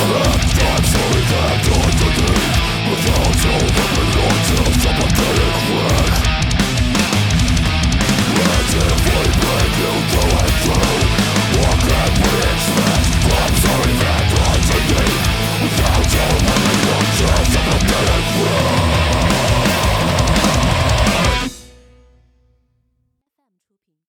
That's what I thought, so that Without your weapon